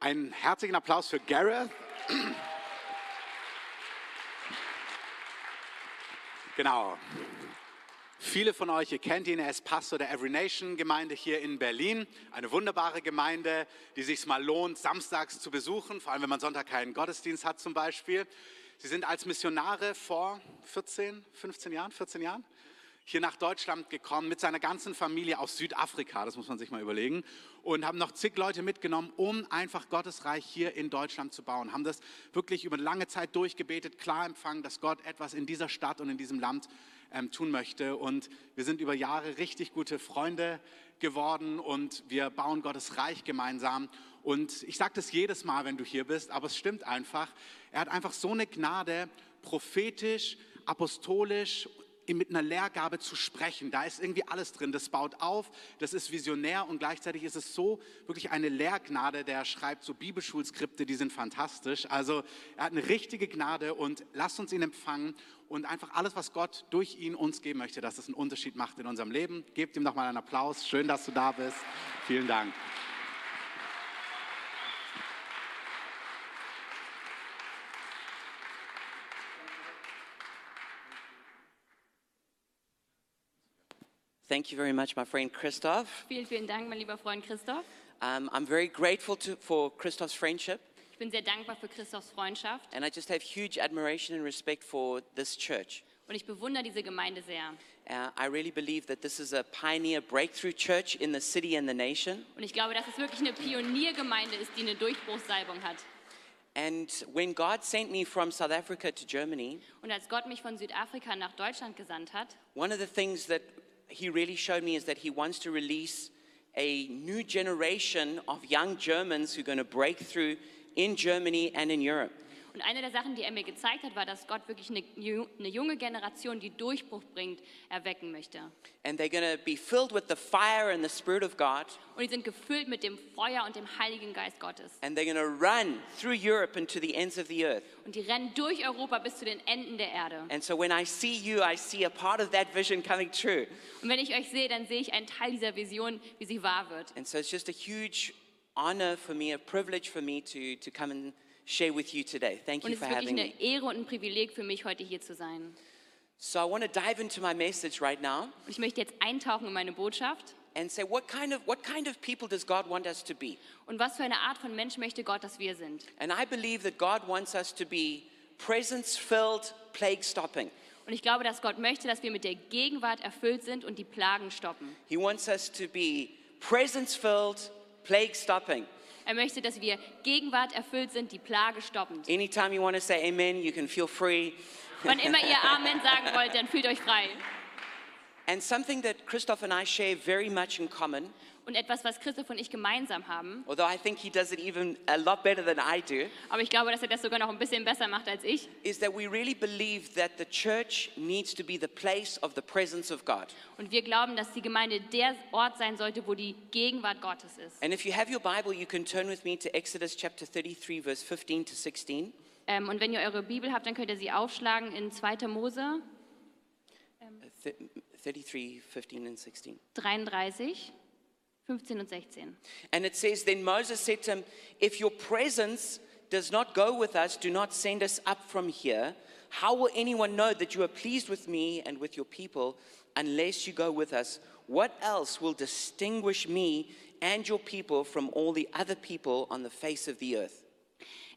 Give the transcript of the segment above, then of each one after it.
Einen herzlichen Applaus für Gareth. Genau. Viele von euch, ihr kennt ihn, er ist Pastor der Every Nation Gemeinde hier in Berlin. Eine wunderbare Gemeinde, die sich mal lohnt, samstags zu besuchen, vor allem wenn man Sonntag keinen Gottesdienst hat zum Beispiel. Sie sind als Missionare vor 14, 15 Jahren, 14 Jahren hier nach Deutschland gekommen mit seiner ganzen Familie aus Südafrika, das muss man sich mal überlegen, und haben noch zig Leute mitgenommen, um einfach Gottes Reich hier in Deutschland zu bauen. Haben das wirklich über lange Zeit durchgebetet, klar empfangen, dass Gott etwas in dieser Stadt und in diesem Land ähm, tun möchte. Und wir sind über Jahre richtig gute Freunde geworden und wir bauen Gottes Reich gemeinsam. Und ich sage das jedes Mal, wenn du hier bist, aber es stimmt einfach. Er hat einfach so eine Gnade, prophetisch, apostolisch mit einer Lehrgabe zu sprechen. Da ist irgendwie alles drin. Das baut auf, das ist visionär und gleichzeitig ist es so wirklich eine Lehrgnade. Der schreibt so Bibelschulskripte, die sind fantastisch. Also er hat eine richtige Gnade und lasst uns ihn empfangen und einfach alles, was Gott durch ihn uns geben möchte, dass es einen Unterschied macht in unserem Leben. Gebt ihm nochmal einen Applaus. Schön, dass du da bist. Vielen Dank. Thank you very much, my friend Christoph. Vielen, vielen Dank, mein lieber Freund Christoph. Um, I'm very grateful to, for Christoph's friendship, Ich bin sehr dankbar für Christophs Freundschaft and I just have huge admiration and respect for this church. und ich bewundere diese Gemeinde sehr. Uh, I really believe that this is a pioneer breakthrough church in the city and the nation. Und ich glaube, dass es wirklich eine Pioniergemeinde ist, die eine Durchbruchssalbung hat. And when God sent me from South Africa to Germany, Und als Gott mich von Südafrika nach Deutschland gesandt hat, one of the things that He really showed me is that He wants to release a new generation of young Germans who are going to break through in Germany and in Europe. Und eine der Sachen, die er mir gezeigt hat, war, dass Gott wirklich eine, eine junge Generation, die Durchbruch bringt, erwecken möchte. And they're going to be filled with the fire and the Spirit of God. Und die sind gefüllt mit dem Feuer und dem Heiligen Geist Gottes. And they're going to run through Europe and to the ends of the earth. Und die rennen durch Europa bis zu den Enden der Erde. And so when I see you, I see a part of that vision coming true. Und wenn ich euch sehe, dann sehe ich einen Teil dieser Vision, wie sie wahr wird. And so it's just a huge honor for me, a privilege for me to, to come and share with you today. Thank Und you es for ist wirklich having eine. Ehre und ein Privileg für mich, heute hier zu sein. So I want to dive into my message right now Und ich möchte jetzt eintauchen in meine Botschaft. and say what kind of what kind of people does God want us to be? Und was für eine Art von Mensch möchte Gott, dass wir sind? And I believe that God wants us to be presence-filled, plague-stopping. Und ich glaube, dass Gott möchte, dass wir mit der Gegenwart erfüllt sind und die Plagen stoppen. He wants us to be presence-filled, plague-stopping. Er möchte, dass wir Gegenwart erfüllt sind, die Plage stoppen. Anytime you want to say amen, you can feel free. Wann immer ihr Amen sagen wollt, dann fühlt euch frei. And something that Christoph and I share very much in common, Und etwas, was Christoph und ich gemeinsam haben, although I think he does it even a lot better than I do, aber ich glaube, dass er das sogar noch ein bisschen besser macht als ich, is that we really believe that the church needs to be the place of the presence of God. und wir glauben, dass die Gemeinde der Ort sein sollte, wo die Gegenwart Gottes ist. And if you have your Bible, you can turn with me to Exodus chapter 33, verse 15 to 16. Ähm, und wenn ihr eure Bibel habt, dann könnt ihr sie aufschlagen in 2. Mose Th- 33, 15, and 16. 33, 15 und 16. And it says, Then Moses said to him, If your presence does not go with us, do not send us up from here. How will anyone know that you are pleased with me and with your people unless you go with us? What else will distinguish me and your people from all the other people on the face of the earth?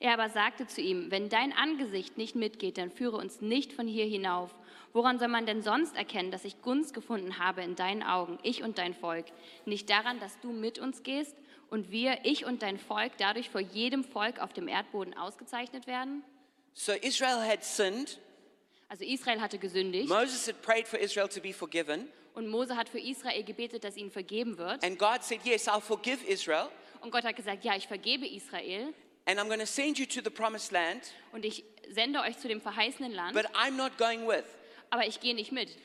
Er aber sagte zu ihm, wenn dein Angesicht nicht mitgeht, dann führe uns nicht von hier hinauf. Woran soll man denn sonst erkennen, dass ich Gunst gefunden habe in deinen Augen, ich und dein Volk? Nicht daran, dass du mit uns gehst und wir, ich und dein Volk, dadurch vor jedem Volk auf dem Erdboden ausgezeichnet werden? So Israel had sinned. Also Israel hatte gesündigt Moses had prayed for Israel to be forgiven. und Mose hat für Israel gebetet, dass ihnen vergeben wird. And God said, Yes, I'll forgive Israel. Und Gott hat gesagt, ja, ich vergebe Israel And I'm going to send you to the promised land, und ich sende euch zu dem verheißenen Land, but I'm not going with. Aber ich gehe nicht mit.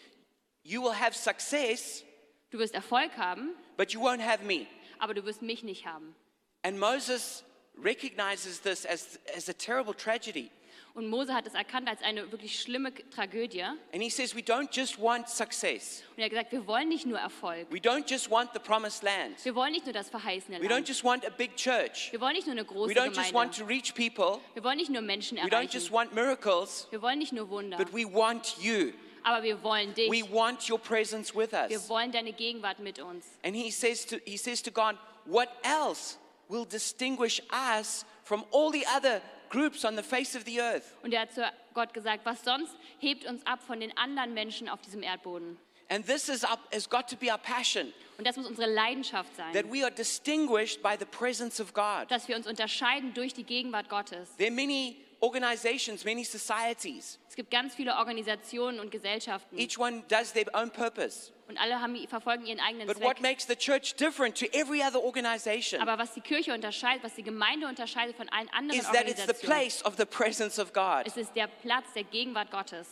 You will have success, Du wirst Erfolg haben, but you won't have me. aber du wirst mich nicht haben. And Moses recognizes this as, as a terrible tragedy. Und Mose hat es erkannt als eine wirklich schlimme Tragödie. Und And he says, We don't just want success, er hat gesagt, wir wollen nicht nur Erfolg. we don't just want the promised land, Wir wollen nicht nur das verheißene we don't Land. just want a big church, Wir wollen nicht nur eine große we don't just want Gemeinde. to reach people, Wir wollen nicht nur Menschen we don't just erreichen. want miracles, Wir wollen nicht nur Wunder. but we want you. Aber wir wollen dich. We want your presence with Wir us. wollen deine Gegenwart mit uns. And he says to, he says to God, What else will distinguish us from all the other groups on the face of the earth? Und er hat zu Gott gesagt, was sonst hebt uns ab von den anderen Menschen auf diesem Erdboden. And this is our, has got to be our passion Und das muss unsere Leidenschaft sein, that we are distinguished by the presence of God. dass wir uns unterscheiden durch die Gegenwart Gottes. There are many organizations, many societies. Es gibt ganz viele Organisationen und Gesellschaften Each one does their own purpose. Und alle haben, verfolgen ihren eigenen But what Zweck. makes the church different to every other organization Aber was die Kirche unterscheidet, was die Gemeinde unterscheidet von allen anderen is that it's the Organisationen, place of the presence of God. es ist der Platz der Gegenwart Gottes.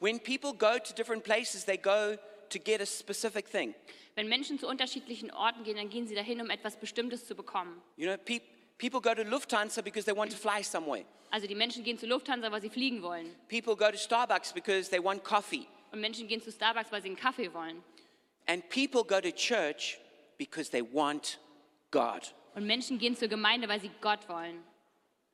When people go to different places, they go to get a specific thing. Wenn Menschen zu unterschiedlichen Orten gehen, dann gehen sie dahin, um etwas Bestimmtes zu bekommen. You know, pe- people go to Lufthansa because they want to fly somewhere. Also die Menschen gehen zu Lufthansa, weil sie fliegen wollen. People go to Starbucks because they want coffee. Und Menschen gehen zu Starbucks, weil sie einen Kaffee wollen. And people go to church because they want God. Und Menschen gehen zur Gemeinde, weil sie Gott wollen.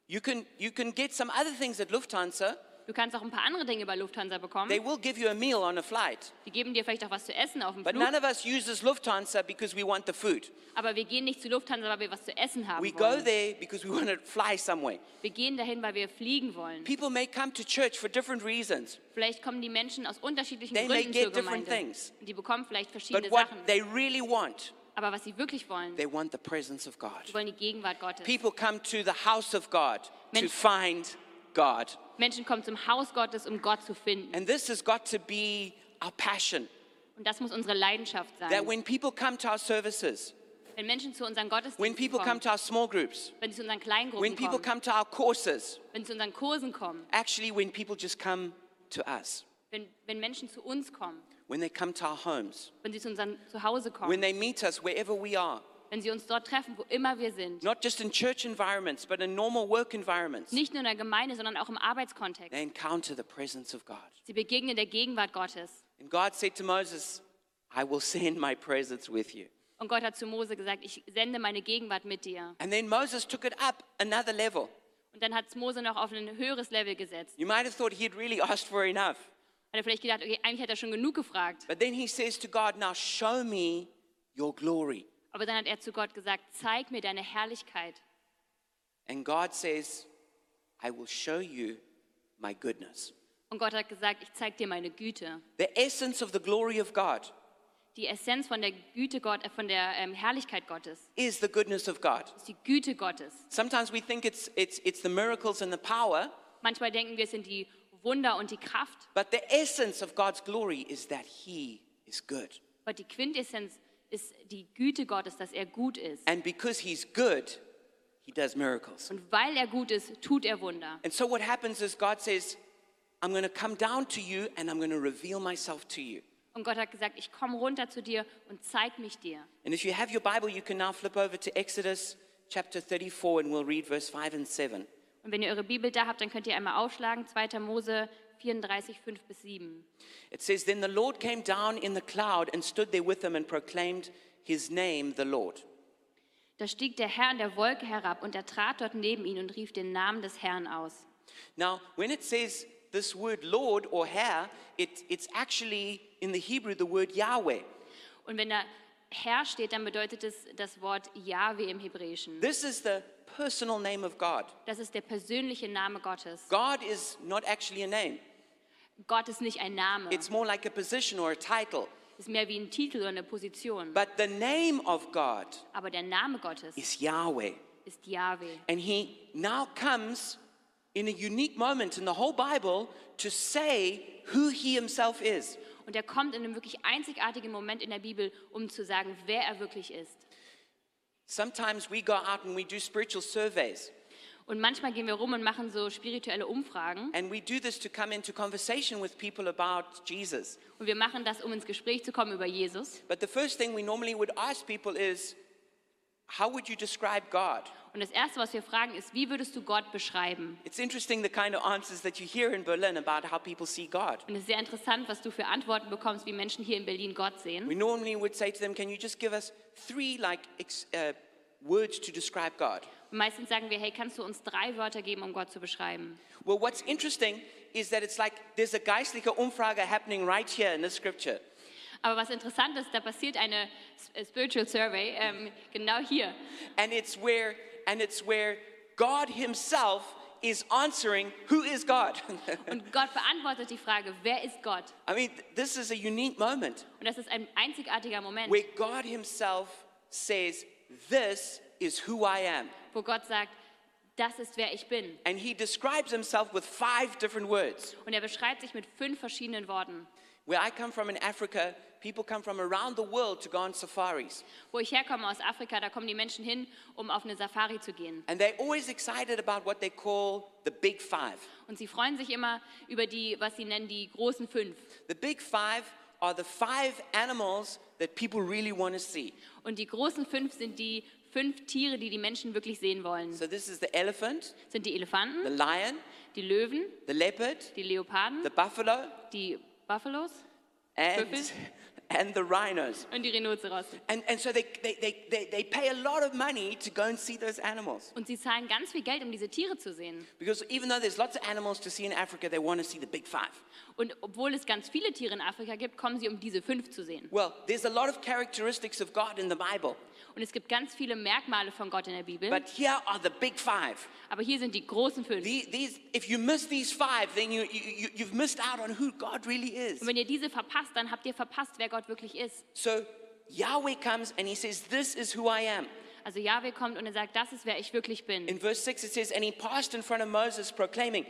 You can, you can get some other things at Lufthansa. Du kannst auch ein paar andere Dinge bei Lufthansa bekommen. They will give you a meal on a flight. Die geben dir vielleicht auch was zu essen auf dem But Flug. none of us uses Lufthansa because we want the food. Aber wir gehen nicht zu Lufthansa, weil wir was zu essen haben We go wollen. there because we want to fly somewhere. Wir gehen dahin, weil wir fliegen wollen. People may come to church for different reasons. Vielleicht kommen die Menschen aus unterschiedlichen They may Gründen get zur different Gemeinde. things. Die bekommen vielleicht But verschiedene what Sachen. they really want, Aber was sie wirklich wollen, they want the presence of God. sie wollen die Gegenwart Gottes. People come to the house of God to Mensch- find God. Menschen kommen zum Haus Gottes, um Gott zu finden. And this has got to be our passion. Und das muss unsere Leidenschaft That sein. when people come to our services, Wenn Menschen zu unseren when Gottesdiensten people come kommen, to our small groups, wenn sie zu unseren when Kleingruppen people kommen, come to our courses, wenn sie zu unseren Kursen kommen, actually, when people just come to us, wenn, wenn Menschen zu uns kommen, when they come to our homes, wenn sie zu unserem Zuhause when kommen, they meet us wherever we are, wenn sie uns dort treffen, wo immer wir sind. not just in church environments, but in normal work environments, Nicht nur in der Gemeinde, sondern auch im Arbeitskontext. they encounter the presence of God. Sie begegnen der Gegenwart Gottes. And God said to Moses, I will send my presence with you. Und Gott hat zu Mose gesagt, ich sende meine Gegenwart mit dir. And then Moses took it up another level. Und dann hat Mose noch auf ein höheres Level gesetzt. You might have thought he'd really asked for enough. Hat er vielleicht gedacht, okay, eigentlich hat er schon genug gefragt. But then he says to God, Now show me your glory. Aber dann hat er zu Gott gesagt, zeig mir deine Herrlichkeit. And God says, I will show you my goodness. Und Gott hat gesagt, ich zeig dir meine Güte. The essence of the glory of God Die Essenz von der Güte Gott, äh, von der ähm, Herrlichkeit Gottes is the goodness of God. ist die Güte Gottes. Sometimes we think it's, it's, it's the miracles and the power, Manchmal denken wir, es sind die Wunder und die Kraft, but the essence of God's glory is that He is good. aber die Quintessenz ist die Güte Gottes, dass er gut ist. And because He's good, He does miracles. Und weil er gut ist, tut er Wunder. And so what happens is God says, I'm going to come down to you and I'm going to reveal myself to you. Und Gott hat gesagt, ich komme runter zu dir und zeig mich dir. And if you have your Bible, you can now flip over to Exodus chapter 34 and we'll read verse 5 and 7. Und wenn ihr eure Bibel da habt, dann könnt ihr einmal aufschlagen, 2. Mose 34, 5 bis 7. It says, Then the Lord came down in the cloud and stood there with them and proclaimed his name, the Lord. Da stieg der Herr in der Wolke herab und er trat dort neben ihn und rief den Namen des Herrn aus. Now, when it says this word Lord or Herr, it, it's actually in the Hebrew the word Yahweh. Und wenn da Herr steht, dann bedeutet es das Wort Yahweh im Hebräischen. This is the personal name of God. Das ist der persönliche Name Gottes. God is not actually a name, Gott ist nicht ein Name, it's more like a position or a title. ist mehr wie ein Titel oder eine Position. But the name of God Aber der Name Gottes is Yahweh. ist Yahweh. And he now comes in a unique moment in the whole Bible to say who he himself is. Und er kommt in einem wirklich einzigartigen Moment in der Bibel, um zu sagen, wer er wirklich ist. Sometimes we go out and we do spiritual surveys, Und manchmal gehen wir rum und machen so spirituelle Umfragen. and we do this to come into conversation with people about Jesus. Und wir machen das, um ins Gespräch zu kommen über Jesus. But the first thing we normally would ask people is, how would you describe God? Und das Erste, was wir fragen, ist, wie würdest du Gott beschreiben? It's interesting the kind of answers that you hear in Berlin about how people see God. Und es ist sehr interessant, was du für Antworten bekommst, wie Menschen hier in Berlin Gott sehen. We normally would say to them, Can you just give us three like uh, words to describe God? Meistens sagen wir, hey, kannst du uns drei Wörter geben, um Gott zu beschreiben? Well, what's interesting is that it's like there's a geistliche Umfrage happening right here in the scripture. Aber was interessant ist, da passiert eine äh, Spiritual Survey ähm, genau hier. And it's where and it's where God Himself is answering who is God. Und Gott beantwortet die Frage, wer ist Gott? I mean, th- this is a unique moment Und das ist ein einzigartiger Moment, where God Himself says, This is who I am. Wo Gott sagt, das ist wer ich bin. And He describes Himself with five different words. Und er beschreibt sich mit fünf verschiedenen Worten. Where I come from in Africa, people come from around the world to go on safaris. Wo ich herkomme aus Afrika, da kommen die Menschen hin, um auf eine Safari zu gehen. And they're always excited about what they call the big five. Und sie freuen sich immer über die, was sie nennen, die großen fünf. The big five are the five animals that people really want to see. Und die großen fünf sind die fünf Tiere, die die Menschen wirklich sehen wollen. So this is the elephant, sind die the Elefanten, lion, die Löwen, the leopard, die Leoparden, the buffalo, die Buffalos and, Büffel. and the rhinos. und die Rhinozerosse. And, and so they, they, they, they, they pay a lot of money to go and see those animals. Und sie zahlen ganz viel Geld, um diese Tiere zu sehen. Because even though there's lots of animals to see in Africa, they want to see the big five. Und obwohl es ganz viele Tiere in Afrika gibt, kommen sie, um diese fünf zu sehen. Well, there's a lot of characteristics of God in the Bible, Und es gibt ganz viele Merkmale von Gott in der Bibel. but here are the big five. Aber hier sind die großen fünf. These, these, if you miss these five, then you, you, you- you've missed out on who God really is. Und wenn ihr diese verpasst, dann habt ihr verpasst, wer Gott wirklich ist. So Yahweh comes and he says, This is who I am. Also Yahweh kommt und er sagt, das ist, wer ich wirklich bin. In verse 6, it says, And he passed in front of Moses, proclaiming,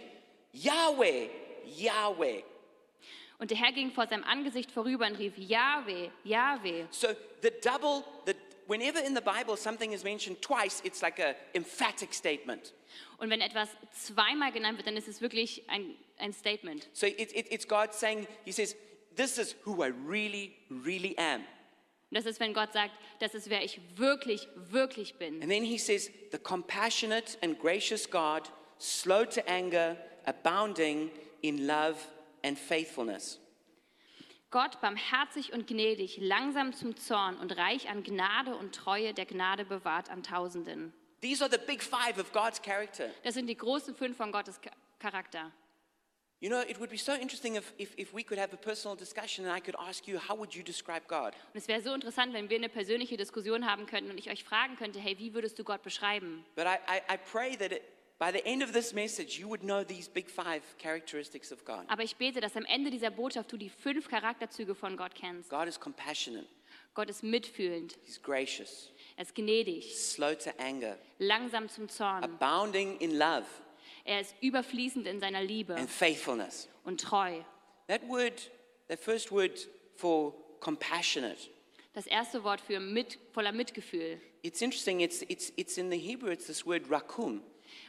Yahweh, Yahweh. Und der Herr ging vor seinem Angesicht vorüber und rief, Yahweh, Yahweh. So the double, the, whenever in the Bible something is mentioned twice, it's like an emphatic statement. Und wenn etwas zweimal genannt wird, dann ist es wirklich ein, ein Statement. So it, it, it's God saying, He says, This is who I really, really am. Und das ist, wenn Gott sagt, das ist, wer ich wirklich, wirklich bin. And then He says, The compassionate and gracious God, slow to anger, abounding in love and faithfulness. Gott, barmherzig und gnädig, langsam zum Zorn und reich an Gnade und Treue, der Gnade bewahrt an Tausenden. These are the big five of God's character. Das sind die großen fünf von Gottes Cha- Charakter. You know, it would be so interesting if, if, if we could have a personal discussion and I could ask you, how would you describe God? Und es wäre so interessant, wenn wir eine persönliche Diskussion haben könnten und ich euch fragen könnte, hey, wie würdest du Gott beschreiben? But I, I, I pray that it, by the end of this message, you would know these big five characteristics of God. Aber ich bete, dass am Ende dieser Botschaft du die fünf Charakterzüge von Gott kennst. God is compassionate, Gott ist mitfühlend, He's gracious, er ist gnädig, slow to anger, langsam zum Zorn, abounding in love er ist überfließend in seiner Liebe and faithfulness. und treu. That word, that first word for compassionate, Das erste Wort für mit, voller Mitgefühl. it's interesting, it's, it's, it's in the Hebrew, it's this word rakum.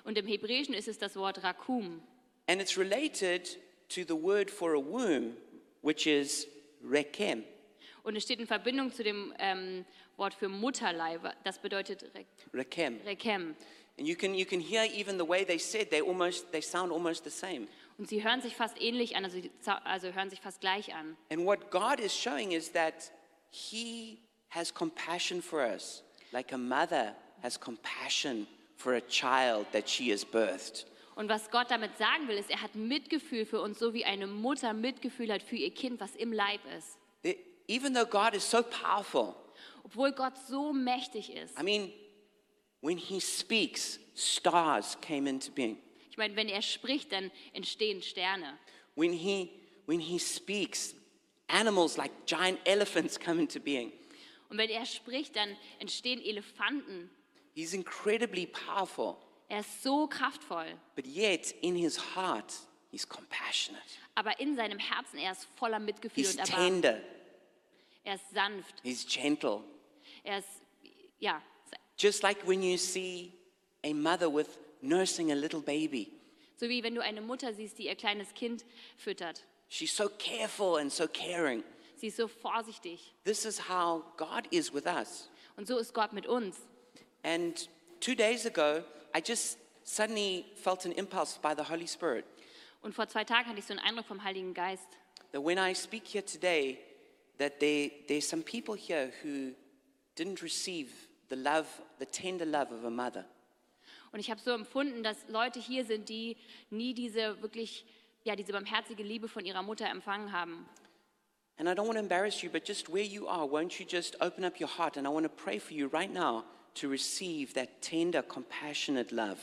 Und im Hebräischen ist es das Wort Rakum. And it's related to the word for a womb, which is rekem. Und es steht in Verbindung zu dem ähm, Wort für Mutterleib. Das bedeutet Re- Rekem. Rekem. And you can, you can hear even the way they said, they almost, they sound almost the same. Und sie hören sich fast ähnlich an, also, also hören sich fast gleich an. And what God is showing is that He has compassion for us, like a mother has compassion for a child that she has birthed. Und was Gott damit sagen will, ist, er hat Mitgefühl für uns, so wie eine Mutter Mitgefühl hat für ihr Kind, was im Leib ist. That Even though God is so powerful, Obwohl Gott so mächtig ist. I mean, when He speaks, stars came into being. Ich meine, wenn er spricht, dann entstehen Sterne. When He, when he speaks, animals like giant elephants come into being. Und wenn er spricht, dann entstehen Elefanten. He's incredibly powerful, Er ist so kraftvoll. but yet in his heart, he's compassionate. Aber in seinem Herzen, er ist voller Mitgefühl He's und Erbarmen. tender. Er ist sanft. He's gentle. Er ist, ja, Just like when you see a mother with nursing a little baby. so wie wenn du eine Mutter siehst, die ihr kleines Kind füttert. She's so careful and so caring. Sie ist so vorsichtig. This is how God is with us. Und so ist Gott mit uns. And two days ago, I just suddenly felt an impulse by the Holy Spirit Und vor zwei Tagen hatte ich so einen Eindruck vom Heiligen Geist, that when I speak here today, that there, there's some people here who didn't receive the love, the tender love of a mother. Und ich habe so empfunden, dass Leute hier sind, die nie diese wirklich, ja, diese barmherzige Liebe von ihrer Mutter empfangen haben. And I don't want to embarrass you, but just where you are, won't you just open up your heart? And I want to pray for you right now to receive that tender, compassionate love.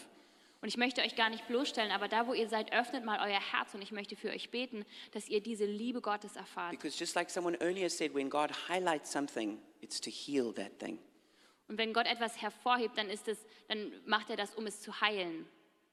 Und ich möchte euch gar nicht bloßstellen, aber da, wo ihr seid, öffnet mal euer Herz und ich möchte für euch beten, dass ihr diese Liebe Gottes erfahrt. Because just like someone earlier said, when God highlights something, it's to heal that thing. Und wenn Gott etwas hervorhebt, dann ist es, dann macht er das, um es zu heilen.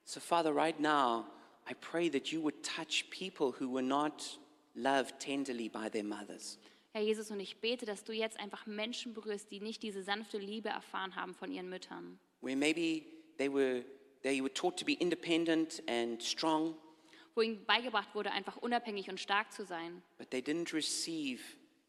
So, Father, right now, I pray that you would touch people who were not loved tenderly by their mothers. Herr Jesus, und ich bete, dass du jetzt einfach Menschen berührst, die nicht diese sanfte Liebe erfahren haben von ihren Müttern. Where maybe they were, they were taught to be independent and strong, Wo ihnen beigebracht wurde, einfach unabhängig und stark zu sein. but they didn't receive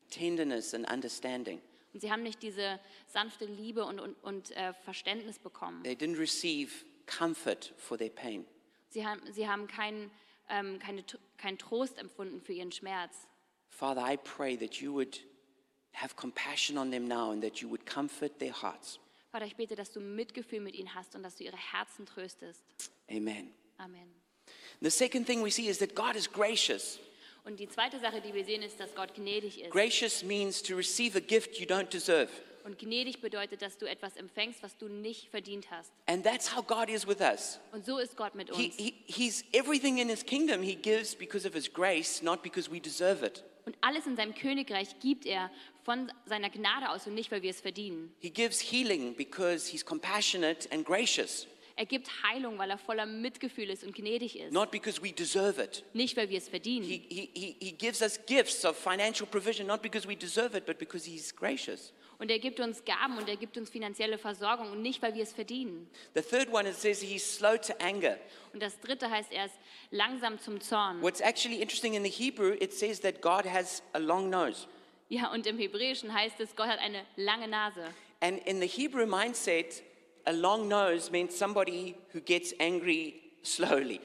tenderness and understanding. Und sie haben nicht diese sanfte Liebe und, und, und äh, Verständnis bekommen. They didn't receive comfort for their pain. Sie haben, sie haben keinen ähm, keine, keinen Trost empfunden für ihren Schmerz. Father, I pray that you would have compassion on them now and that you would comfort their hearts. Vater, ich bete, dass du Mitgefühl mit ihnen hast und dass du ihre Herzen tröstest. Amen. Amen. The second thing we see is that God is gracious. Und die zweite Sache, die wir sehen, ist, dass Gott gnädig ist. Gracious means to receive a gift you don't deserve. Und gnädig bedeutet, dass du etwas empfängst, was du nicht verdient hast. And that's how God is with us. Und so ist Gott mit He, uns. he, he's everything in his kingdom he gives because of his grace, not because we deserve it. Und alles in seinem Königreich gibt er von seiner Gnade aus und nicht, weil wir es verdienen. He gives healing because he's compassionate and gracious, Er gibt Heilung, weil er voller Mitgefühl ist und gnädig ist. not because we deserve it. Nicht, weil wir es verdienen. He, he, he, gives us gifts of financial provision, not because we deserve it, but because he's gracious. Und er gibt uns Gaben und er gibt uns finanzielle Versorgung und nicht, weil wir es verdienen. The third one, it says he's slow to anger. Und das dritte heißt, er ist langsam zum Zorn. What's actually interesting in the Hebrew, it says that God has a long nose. Ja, und im Hebräischen heißt es, Gott hat eine lange Nase. And in the Hebrew mindset, a long nose meant somebody who gets angry slowly.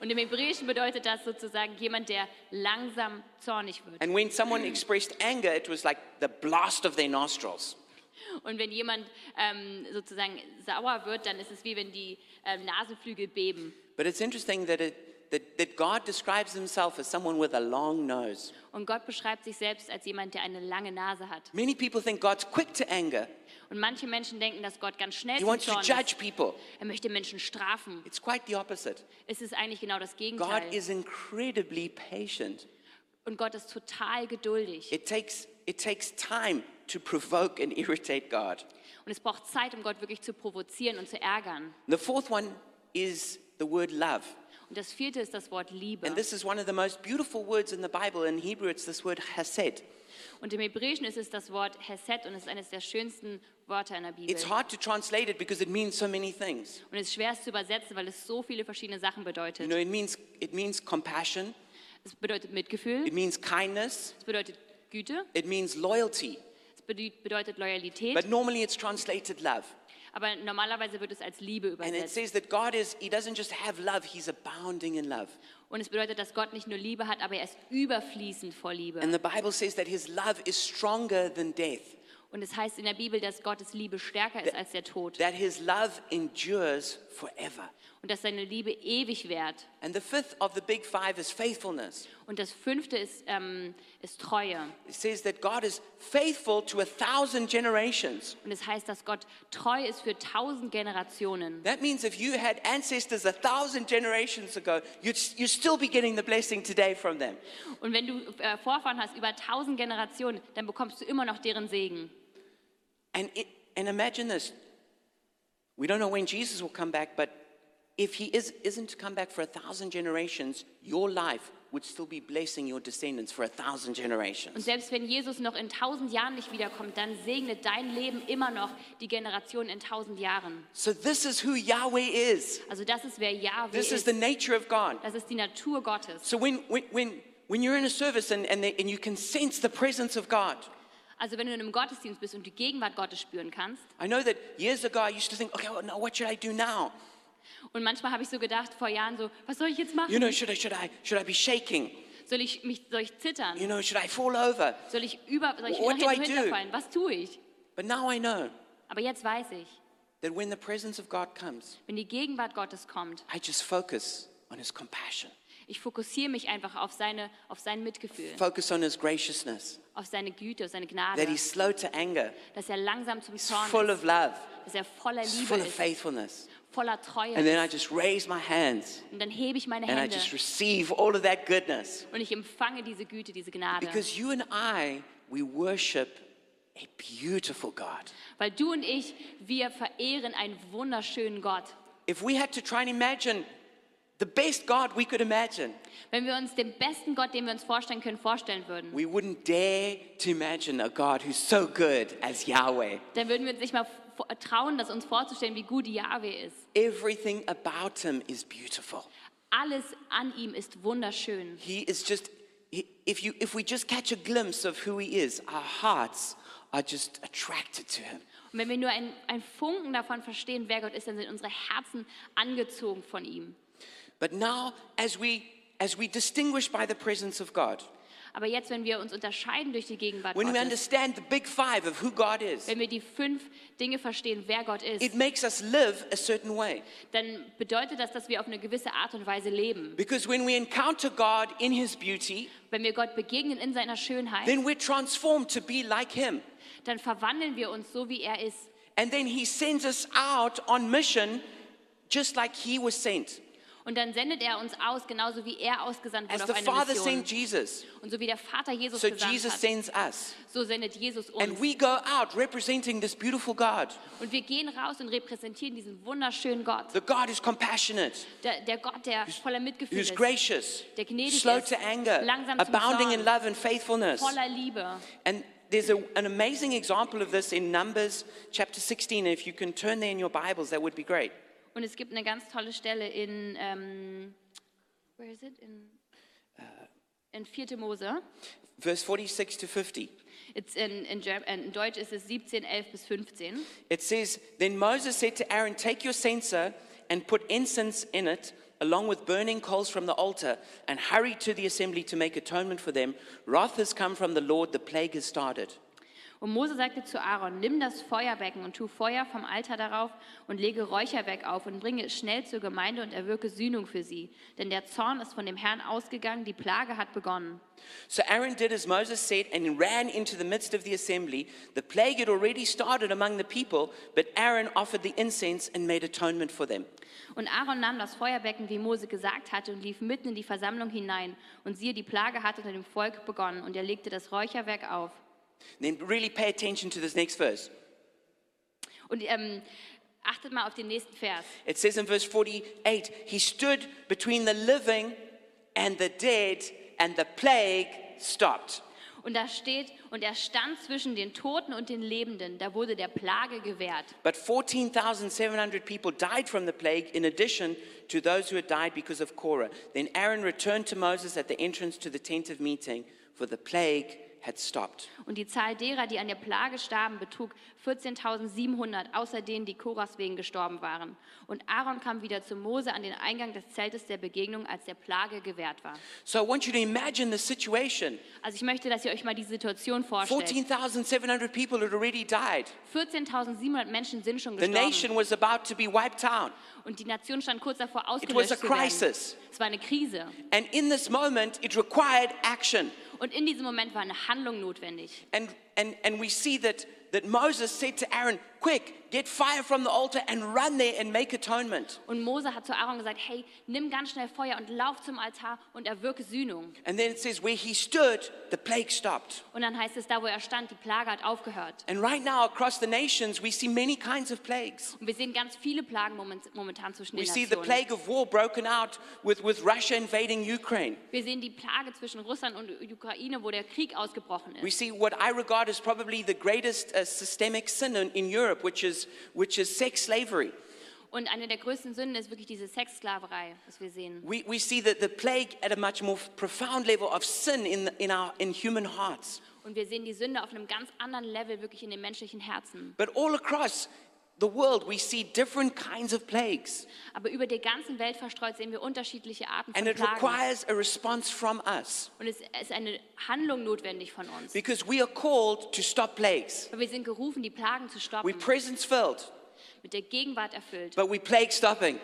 Und im Hebräischen bedeutet das sozusagen jemand, der langsam zornig wird. And when someone expressed anger, it was like the blast of their nostrils. Und wenn jemand ähm, sozusagen sauer wird, dann ist es wie wenn die ähm, Nasenflügel beben. But it's interesting that, it, that, that God describes himself as someone with a long nose. Und Gott beschreibt sich selbst als jemand, der eine lange Nase hat. Many people think God's quick to anger, Und manche Menschen denken, dass Gott ganz schnell he wants to judge ist. people. Er möchte Menschen strafen. It's quite the opposite. Es ist eigentlich genau das God Gegenteil. is incredibly patient. Und Gott ist total geduldig. It takes, it takes time to provoke and irritate God. Und es braucht Zeit, um Gott wirklich zu provozieren und zu ärgern. The fourth one is the word love. Und das vierte ist das Wort Liebe. And this is one of the most beautiful words in the Bible. In Hebrew, it's this word hesed. Und im Hebräischen ist es das Wort Hesed und es ist eines der schönsten Wörter in der Bibel. It's hard to translate it because it means so many things. Und es ist schwer es zu übersetzen, weil es so viele verschiedene Sachen You bedeutet. know, it means, it means compassion, Es bedeutet Mitgefühl, it means kindness, es bedeutet Güte, it means loyalty. es bede- bedeutet Loyalität, But normally it's translated love. aber normalerweise wird es als Liebe And it übersetzt. says that God is, He doesn't just have love, He's abounding in love. Und es bedeutet, dass Gott nicht nur Liebe hat, aber er ist überfließend vor Liebe. And the Bible says that His love is stronger than death, Und es heißt in der Bibel, dass Gottes Liebe stärker ist als der Tod that His love endures forever. und dass seine Liebe ewig währt. And the fifth of the big five is faithfulness. Und das fünfte ist, ähm, ist Treue. It says that God is faithful to a thousand generations. Und es heißt, dass Gott treu ist für tausend Generationen. That means if you had ancestors a thousand generations ago, you'd, you'd still be getting the blessing today from them. Und wenn du äh, Vorfahren hast über tausend Generationen, dann bekommst du immer noch deren Segen. And, it, and imagine this. We don't know when Jesus will come back, but if he is, isn't to come back for a thousand generations, your life would still be blessing your descendants for a thousand Und generations. selbst wenn Jesus noch in tausend Jahren nicht wiederkommt, dann segnet dein Leben immer noch die Generation in tausend Jahren. So this is who Yahweh is. Also das ist, wer Yahweh This is ist. the nature of God. Das ist die Natur Gottes. So when, when, when, when you're in a service and, and, they, and you can sense the presence of God, Also wenn du in einem Gottesdienst bist und die Gegenwart Gottes spüren kannst. I know that years ago I used to think, okay, well, now what should I do now? Und manchmal habe ich so gedacht vor Jahren so, was soll ich jetzt machen? You know, should I, should I, should I be shaking? Soll ich mich, soll ich zittern? You know, should I fall over? Soll ich über, soll ich What do I do? runterfallen? Was tue ich? But now I know Aber jetzt weiß ich, that when the presence of God comes, wenn die Gegenwart Gottes kommt, I just focus on His compassion, ich fokussiere mich einfach auf, seine, auf sein Mitgefühl, focus on His graciousness, auf seine Güte, auf seine Gnade, that He's slow to anger, dass er langsam zum He's Zorn full ist, of love, dass er voller Liebe full of ist, faithfulness. voller Treue And then I just raise my hands Und dann hebe ich meine and I Hände just receive all of that goodness. und ich empfange diese Güte, diese Gnade. Because you and I, we worship a beautiful God. Weil du und ich, wir verehren einen wunderschönen Gott. If we had to try and imagine the best God we could imagine, Wenn wir uns den besten Gott, den wir uns vorstellen können, vorstellen würden, we wouldn't dare to imagine a God who's so good as Yahweh. dann würden wir uns nicht mal vor- trauen, das uns vorzustellen, wie gut Yahweh ist. Everything about him is beautiful. Alles an ihm ist wunderschön. He is just, he- if, you, if we just catch a glimpse of who he is, our hearts are just attracted to him. Und wenn wir nur einen, einen Funken davon verstehen, wer Gott ist, dann sind unsere Herzen angezogen von ihm. But now, as we, as we distinguish by the presence of God, Aber jetzt, wenn wir uns unterscheiden durch die Gegenwart when we Gottes, understand the big five of who God is, wenn wir die fünf Dinge verstehen, wer Gott ist, it makes us live a certain way. dann bedeutet das, dass wir auf eine gewisse Art und Weise leben. Because when we encounter God in his beauty, Wenn wir Gott begegnen in seiner Schönheit, then we're transformed to be like him. dann verwandeln wir uns so, wie er ist. And then he sends us out on mission just like he was sent. Und dann sendet er uns aus, genauso wie er ausgesandt As wurde the auf eine Father Mission. sent Jesus, Und so wie der Vater Jesus so gesandt Jesus hat, sends us. so sendet Jesus And uns. we go out representing this beautiful God. Und wir gehen raus und repräsentieren diesen wunderschönen Gott. The God who's compassionate, Der, der Gott, der voller Mitgefühl who's ist, gracious, der gnädig slow ist, to anger, langsam zum abounding Zorn, in love and faithfulness. voller Liebe. And there's a, an amazing example of this in Numbers chapter 16. If you can turn there in your Bibles, that would be great. Und es gibt eine ganz tolle Stelle in, ähm, where is it? In, äh. in 4. Mose. Verse 46 to 50. It's in, in, Ger- äh, in Deutsch ist es 17, 11 bis 15. It says, Then Moses said to Aaron, Take your censer and put incense in it, along with burning coals from the altar, and hurry to the assembly to make atonement for them. Wrath has come from the Lord, the plague has started. Und Mose sagte zu Aaron, nimm das Feuerbecken und tu Feuer vom Altar darauf und lege Räucherwerk auf und bringe es schnell zur Gemeinde und erwirke Sühnung für sie. Denn der Zorn ist von dem Herrn ausgegangen, die Plage hat begonnen. So Aaron did as Moses said and ran into the midst of the assembly. The plague had already started among the people, but Aaron offered the incense and made atonement for them. Und Aaron nahm das Feuerbecken, wie Mose gesagt hatte, und lief mitten in die Versammlung hinein. Und siehe, die Plage hatte unter dem Volk begonnen, und er legte das Räucherwerk auf. Then really pay attention to this next verse. Und ähm, achtet mal auf den nächsten Vers. It says in verse 48 He stood between the living and the dead, and the plague stopped. Und da steht, und er stand zwischen den Toten und den Lebenden. Da wurde der Plage gewährt. But 14,700 people died from the plague, in addition to those who had died because of Korah. Then Aaron returned to Moses at the entrance to the tent of meeting, for the plague had stopped. Und die Zahl derer, die an der Plage starben, betrug 14.700, außer denen, die Koras wegen gestorben waren. Und Aaron kam wieder zu Mose an den Eingang des Zeltes der Begegnung, als der Plage gewährt war. So I want you to imagine the situation. Also ich möchte, dass ihr euch mal die Situation vorstellt. 14,700 people had already died. 14.700 Menschen sind schon The gestorben. nation was about to be wiped out. Und die Nation stand kurz davor, It was ausgelöscht a zu werden. Es war eine Krise. And in this moment, it required action. Und in diesem Moment war eine Handlung notwendig. And, and, and we see that, that Moses said to Aaron, Quick, get fire from the altar and run there and make atonement. Und Mose hat zu Aaron gesagt, hey, nimm ganz schnell Feuer und lauf zum Altar und erwirke Sühnung. And then it says, Where he stood, the plague stopped. Und dann heißt es, da wo er stand, die Plage hat aufgehört. And right now, across the nations, we see many kinds of plagues. Und wir sehen ganz viele Plagen moment- momentan zwischen We den see the plague of war broken out with, with Russia invading Ukraine. Wir sehen die Plage zwischen Russland und Ukraine, wo der Krieg ausgebrochen We ist. see what I regard as probably the greatest uh, systemic sin in, in Europe, which is, which is sex slavery. Und eine der größten Sünden ist wirklich diese Sexsklaverei, was wir sehen. We, we see that the plague at a much more profound level of sin in, in, our, in human hearts. Und wir sehen die Sünde auf einem ganz anderen Level wirklich in den menschlichen Herzen. But all across the world, we see different kinds of plagues. Aber über der ganzen Welt verstreut sehen wir unterschiedliche Arten von And it Plagen. requires a response from us Und es ist eine Handlung notwendig von uns. because we are called to stop plagues. Weil wir sind gerufen, die Plagen zu stoppen, presence filled, mit der Gegenwart erfüllt. but we plague stopping.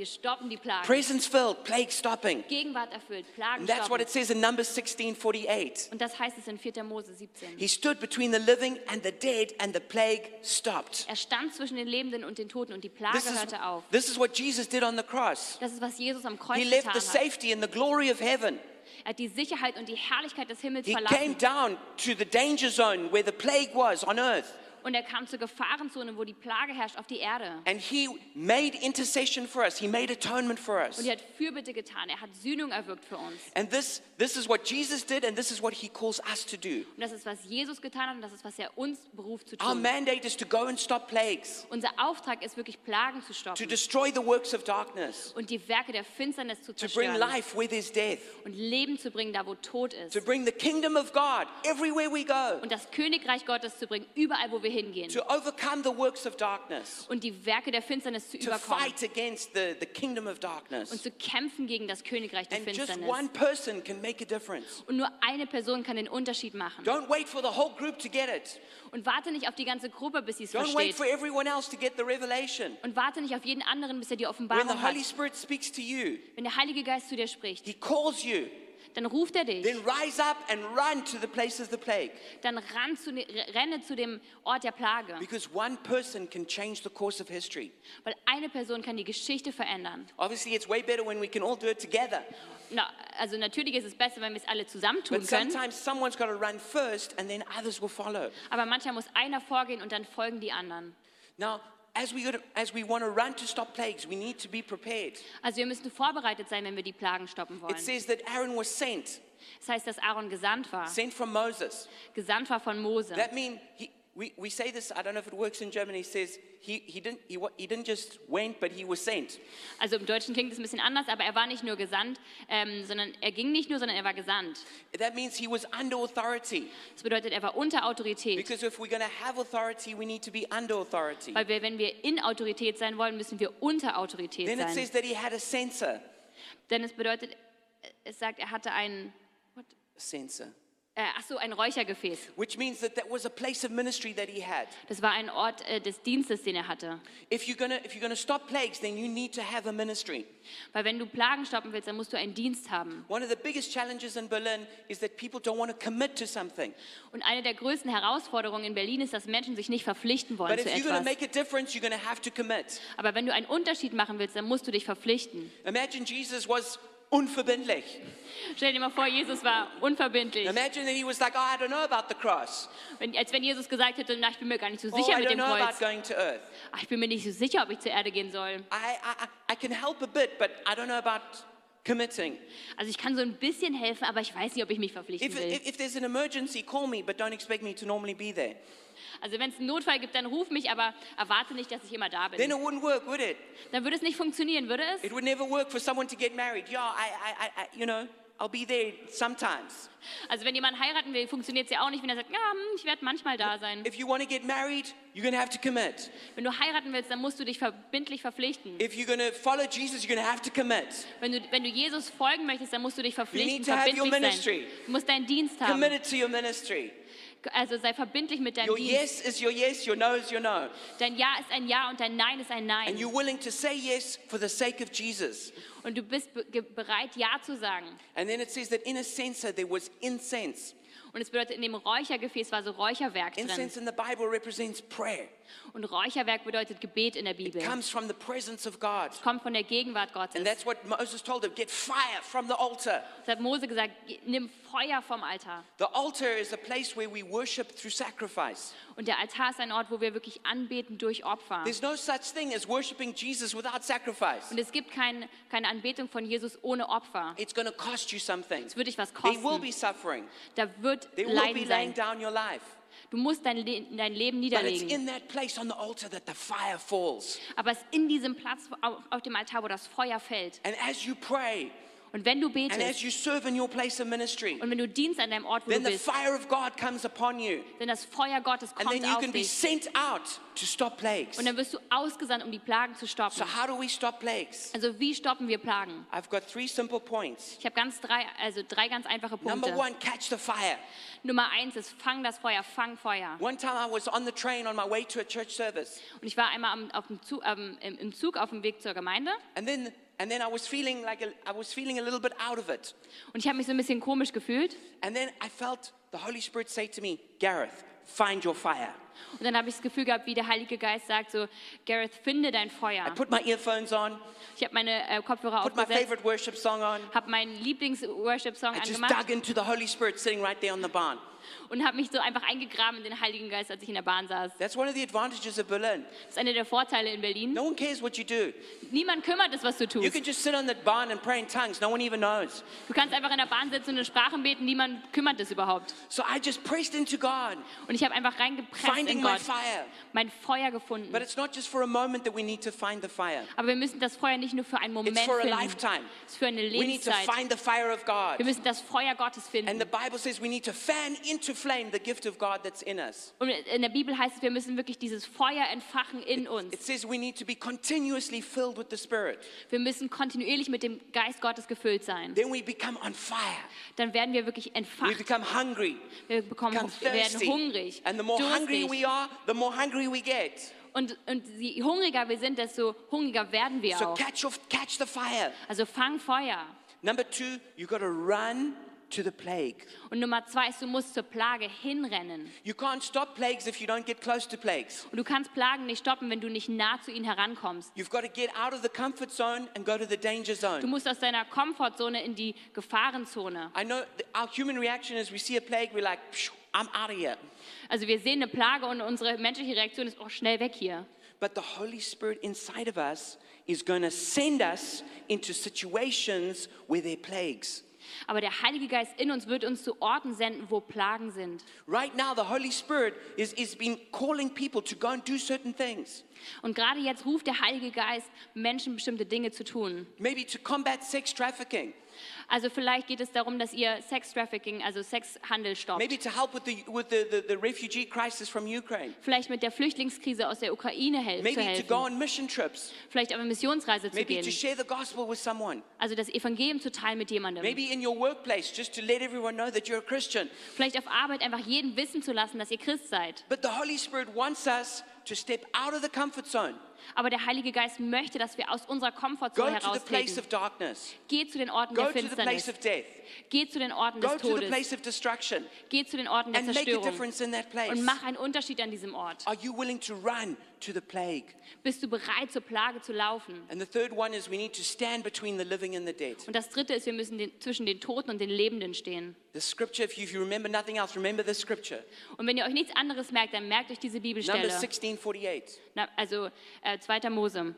Wir stoppen die Plagen. Presence filled, plague stopping. Gegenwart erfüllt, Plagen And that's what stoppen. it says in Numbers 16 48. Und das heißt es in 4. Mose 17. He stood between the living and the dead, and the plague stopped. Er stand zwischen den Lebenden und den Toten und die Plage This is, hörte auf. this is what Jesus did on the cross. Das ist, was Jesus am Kreuz He getan left the safety and the glory of heaven. Er hat die Sicherheit und die Herrlichkeit des Himmels He came verlassen. down to the danger zone where the plague was on earth. Und er kam zur Gefahrenzone, wo die Plage herrscht, auf die Erde. And he made intercession for us. He made atonement for us. Und er hat Fürbitte getan. Er hat Sühnung erwirkt für uns. And this, this is what Jesus did, and this is what he calls us to do. Und das ist, was Jesus getan hat und das ist, was er uns beruft zu Our tun. mandate is to go and stop plagues, Unser Auftrag ist wirklich, Plagen zu to stoppen destroy the works of darkness, und die Werke der Finsternis zu to bring zerstören life where there's death, und Leben zu bringen, da wo Tod ist. to bring the kingdom of God everywhere we go, Und das Königreich Gottes zu bringen, überall, wo wir hingehen. to overcome the works of darkness, Und die Werke der Finsternis zu to überkommen. fight against the, the kingdom of Und darkness. zu kämpfen gegen das Königreich der And just Finsternis. one person can make a difference. Und nur eine Person kann den Unterschied machen. Don't wait for the whole group to get it. Und warte nicht auf die ganze Gruppe, bis sie es Don't wait versteht. for everyone else to get the revelation. Und warte nicht auf jeden anderen, bis er die When Offenbarung the hat. Holy Spirit speaks to you, Wenn der Heilige Geist zu dir spricht, He calls you, dann ruft er dich. then rise up and run to the place of the plague. Dann ran zu, ne- renne zu dem Ort der Plage. Because one person can change the course of history. Weil eine Person kann die Geschichte verändern. Obviously, it's way better when we can all do it together. Na, also natürlich ist es besser, wenn wir es alle zusammen tun But können. sometimes someone's got to run first and then others will follow. Aber manchmal muss einer vorgehen und dann folgen die anderen. Now, as we, as we want to run to stop plagues, we need to be prepared. Also wir müssen vorbereitet sein, wenn wir die Plagen stoppen wollen. It says that Aaron was sent, Das heißt, dass Aaron gesandt war. sent from Moses. Gesandt war von Mose. That means he, we, we say this, I don't know if it works in Germany, it says he, he, didn't, he, he didn't just went, but he was sent. Also im Deutschen klingt es ein bisschen anders, aber er war nicht nur gesandt, ähm, sondern er ging nicht nur, sondern er war gesandt. That means he was under authority. Das bedeutet, er war unter Autorität. Because if we're going to have authority, we need to be under authority. Weil wir, wenn wir in Autorität sein wollen, müssen wir unter Autorität Then it sein. says that he had a censer. Denn es bedeutet, es sagt, er hatte ein, what? A censer. Äh, ach so, ein Räuchergefäß. Which means that that was a place of ministry that he had. Das war ein Ort äh, des Dienstes, den er hatte. If you're to if you're to stop plagues, then you need to have a ministry. Weil wenn du Plagen stoppen willst, dann musst du einen Dienst haben. One of the biggest challenges in Berlin is that people don't want to commit to something. Und eine der größten Herausforderungen in Berlin ist, dass Menschen sich nicht verpflichten wollen But zu if you're to etwas. make a difference, you're to have to commit. Aber wenn du einen Unterschied machen willst, dann musst du dich verpflichten. Imagine Jesus was unverbindlich. Stell dir mal vor, Jesus war unverbindlich. Imagine that he was like, oh, I don't know about the cross. Wenn, als wenn Jesus gesagt hätte, na, ich bin mir gar nicht so Oh, sicher I mit dem Kreuz. going to earth. Ach, ich bin mir nicht so sicher, ob ich zur Erde gehen soll. I, I, I- I can help a bit, but I don't know about committing. Also ich kann so ein bisschen helfen, aber ich weiß nicht, ob ich mich verpflichten If, will. if, if there's an emergency, call me, but don't expect me to normally be there. Also wenn es einen Notfall gibt, dann ruf mich, aber erwarte nicht, dass ich immer da Then bin. it wouldn't work, would it? Dann würde es nicht funktionieren, würde es? It would never work for someone to get married. Yeah, I, I, I, you know, I'll be there sometimes. Also wenn jemand heiraten will, funktioniert es ja auch nicht, wenn er sagt, ja, hm, ich werde manchmal da sein. If you want to get married, you're going to have to commit. Wenn du heiraten willst, dann musst du dich verbindlich verpflichten. If you're going to follow Jesus, you're going to have to commit. Wenn du, wenn du Jesus folgen möchtest, dann musst du dich verpflichten, need to have your verbindlich ministry. sein. Du musst deinen Dienst haben. Committed to your ministry. Also sei verbindlich mit deinem Your Dienst. yes is your yes, your no is your no. Dein Ja ist ein Ja und dein Nein ist ein Nein. And you're willing to say yes for the sake of Jesus. Und du bist be ge- bereit, Ja zu sagen. And then it says that in a censer there was incense. Und es bedeutet, in dem Räuchergefäß war so Räucherwerk drin. Incense in the Bible represents prayer. Und Räucherwerk bedeutet Gebet in der It Bibel. comes from the presence of God. Kommt von der Gegenwart Gottes. And that's what Moses told him get fire from the altar. Das hat Mose gesagt, "Ge- nimm Feuer vom Altar. The altar is a place where we worship through sacrifice. Und der Altar ist ein Ort, wo wir wirklich anbeten durch Opfer. There's no such thing as worshiping Jesus without sacrifice. Und es gibt kein, keine Anbetung von Jesus ohne Opfer. It's going to cost you something. Es wird dich was There will kosten. be suffering. Da wird There will be Leiden laying sein. down your life. Du musst dein, Le dein Leben niederlegen. in that place on the altar that the fire falls. Aber es ist in diesem Platz auf, auf dem Altar, wo das Feuer fällt. And as you pray Und wenn du and betest as you serve in your place of ministry, und wenn du dienst an deinem Ort, wo then du the bist, fire of God comes upon you. denn das Feuer Gottes And then kommt you auf can be dich. sent out to stop plagues. Und dann wirst du ausgesandt, um die Plagen zu So, stoppen. how do we stop plagues? Also wie stoppen wir Plagen? I've got three simple points. Ich habe ganz drei, also drei ganz einfache Number Punkte. one, catch the fire. Nummer eins ist, fang das Feuer, fang Feuer. One time I was on the train on my way to a church service, Und ich war einmal am, auf dem Zug, ähm, im, im Zug auf dem Weg zur Gemeinde and then and then I was feeling like a, I was feeling a little bit out of it. und ich habe mich so ein bisschen komisch gefühlt. And then I felt the Holy Spirit say to me, Gareth, find your fire. Und dann habe ich das Gefühl gehabt, wie der Heilige Geist sagt so, Gareth, finde dein I Feuer. put my earphones on, Ich habe meine äh, Kopfhörer put my aufgesetzt, favorite worship song on. habe meinen Lieblings-Worship-Song I just angemacht dug into the Holy Spirit sitting right there on the barn. und habe mich so einfach eingegraben in den Heiligen Geist, als ich in der Bahn saß. That's one of the advantages of Berlin. Das ist einer der Vorteile in Berlin. No one cares what you do. Niemand kümmert es, was du You tust. can just sit on that barn and pray in tongues. No one even knows. Du kannst einfach in der Bahn sitzen und in Sprachen beten, niemand kümmert es überhaupt. So I just pressed into God, Und ich habe einfach reingepresst finding in my Gott, fire. mein Feuer gefunden. But it's not just for a moment that we need to find the fire. Aber wir müssen das Feuer nicht nur für einen Moment It's for a finden, lifetime. es ist für eine We need to Lebenszeit. find the fire of Wir God. müssen das Feuer Gottes And finden. the Bible says we need to fan into flame the gift of God that's in us. Und in der Bibel heißt es, wir müssen wirklich dieses Feuer entfachen in It uns. says we need to be continuously filled with the Spirit. Wir müssen kontinuierlich mit dem Geist Gottes gefüllt sein. Then we become on fire. Dann werden wir wirklich We entfacht. become hungry, Wir, bekommen, werden hungrig, And the more hungry durstig. we are, the more hungry we get. Und, und je hungriger wir sind, desto hungriger werden wir So auch. catch, catch the fire. Also fang Feuer. Number two, you got to run to the plague. Und Nummer zwei ist, du musst zur Plage hinrennen. You can't stop plagues if you don't get close to plagues. Und du kannst Plagen nicht stoppen, wenn du nicht nah zu ihnen herankommst. You've got to get out of the comfort zone and go to the danger Du zone. musst aus deiner Komfortzone in die Gefahrenzone. I know our human reaction is we see a plague, we're like, "Phew, I'm out of here. Also wir sehen eine Plage und unsere menschliche Reaktion ist, oh, schnell weg hier. But the Holy Spirit inside of us is going to send us into situations where there are plagues. Aber der Heilige Geist in uns wird uns zu Orten senden, wo Plagen sind. Right now, the Holy Spirit is, is been calling people to go and do certain things. Und gerade jetzt ruft der Heilige Geist Menschen bestimmte Dinge zu tun. Maybe to combat sex trafficking. Also vielleicht geht es darum, dass ihr Sex-Trafficking, also Sexhandel stoppt. Maybe to help with the, with the, the, the refugee crisis from Ukraine. Vielleicht mit der Flüchtlingskrise aus der Ukraine hel zu Maybe to helfen. go on mission trips. Vielleicht auf eine Missionsreise zu Maybe gehen. to share the gospel with someone. Also das Evangelium zu teilen mit jemandem. Maybe in your workplace, just to let everyone know that you're a Christian. Vielleicht auf Arbeit einfach jeden wissen zu lassen, dass ihr Christ seid. But the Holy Spirit wants us to step out of the comfort zone, Aber der Heilige Geist möchte, dass wir aus unserer Komfortzone heraustreten. of darkness, Geh zu den Orten go der Finsternis. of death, Geh zu den Orten go des to the Todes. place of destruction, Geh zu den Orten der and make a Zerstörung. difference in that place. Und mach einen Unterschied an diesem Ort. Are you willing to run to the plague? Bist du bereit, zur Plage zu laufen? And the third one is we need to stand between the living and the dead. Und das dritte ist, wir müssen den, zwischen den Toten und den Lebenden stehen. The scripture, if you, if you remember nothing else, remember the scripture. Und wenn ihr euch nichts anderes merkt, dann merkt euch diese Bibelstelle. 1648. Na, also äh, 2. Mose.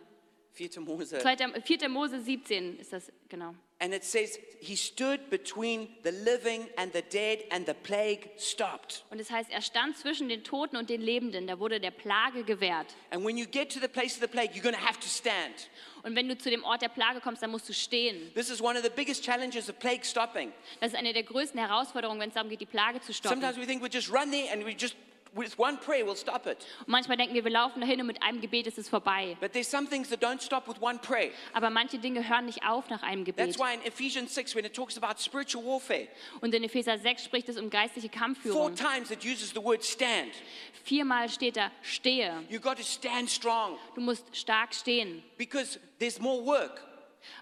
4 Mose. 2. 4. Mose 17 ist das, genau. And it says, He stood between the living and the dead, and the plague stopped. Und es heißt, er stand zwischen den Toten und den Lebenden. Da wurde der Plage gewährt. And when you get to the place of the plague, you're going to have to stand. Und wenn du zu dem Ort der Plage kommst, dann musst du stehen. This is one of the biggest challenges of plague stopping. Das ist eine der größten Herausforderungen, wenn es darum geht, die Plage zu stoppen. Sometimes we think we just run there and we just, with one prayer, we'll stop it. Und manchmal denken wir, wir laufen dahin und mit einem Gebet ist es vorbei. But there's some things that don't stop with one prayer. Aber manche Dinge hören nicht auf nach einem That's Gebet. why in Ephesians 6, when it talks about spiritual warfare, Und in Epheser 6 spricht es um geistliche four Kampfführung. times it uses the word stand. Viermal steht da, stehe. You've got to stand strong Du musst stark stehen, because there's more work,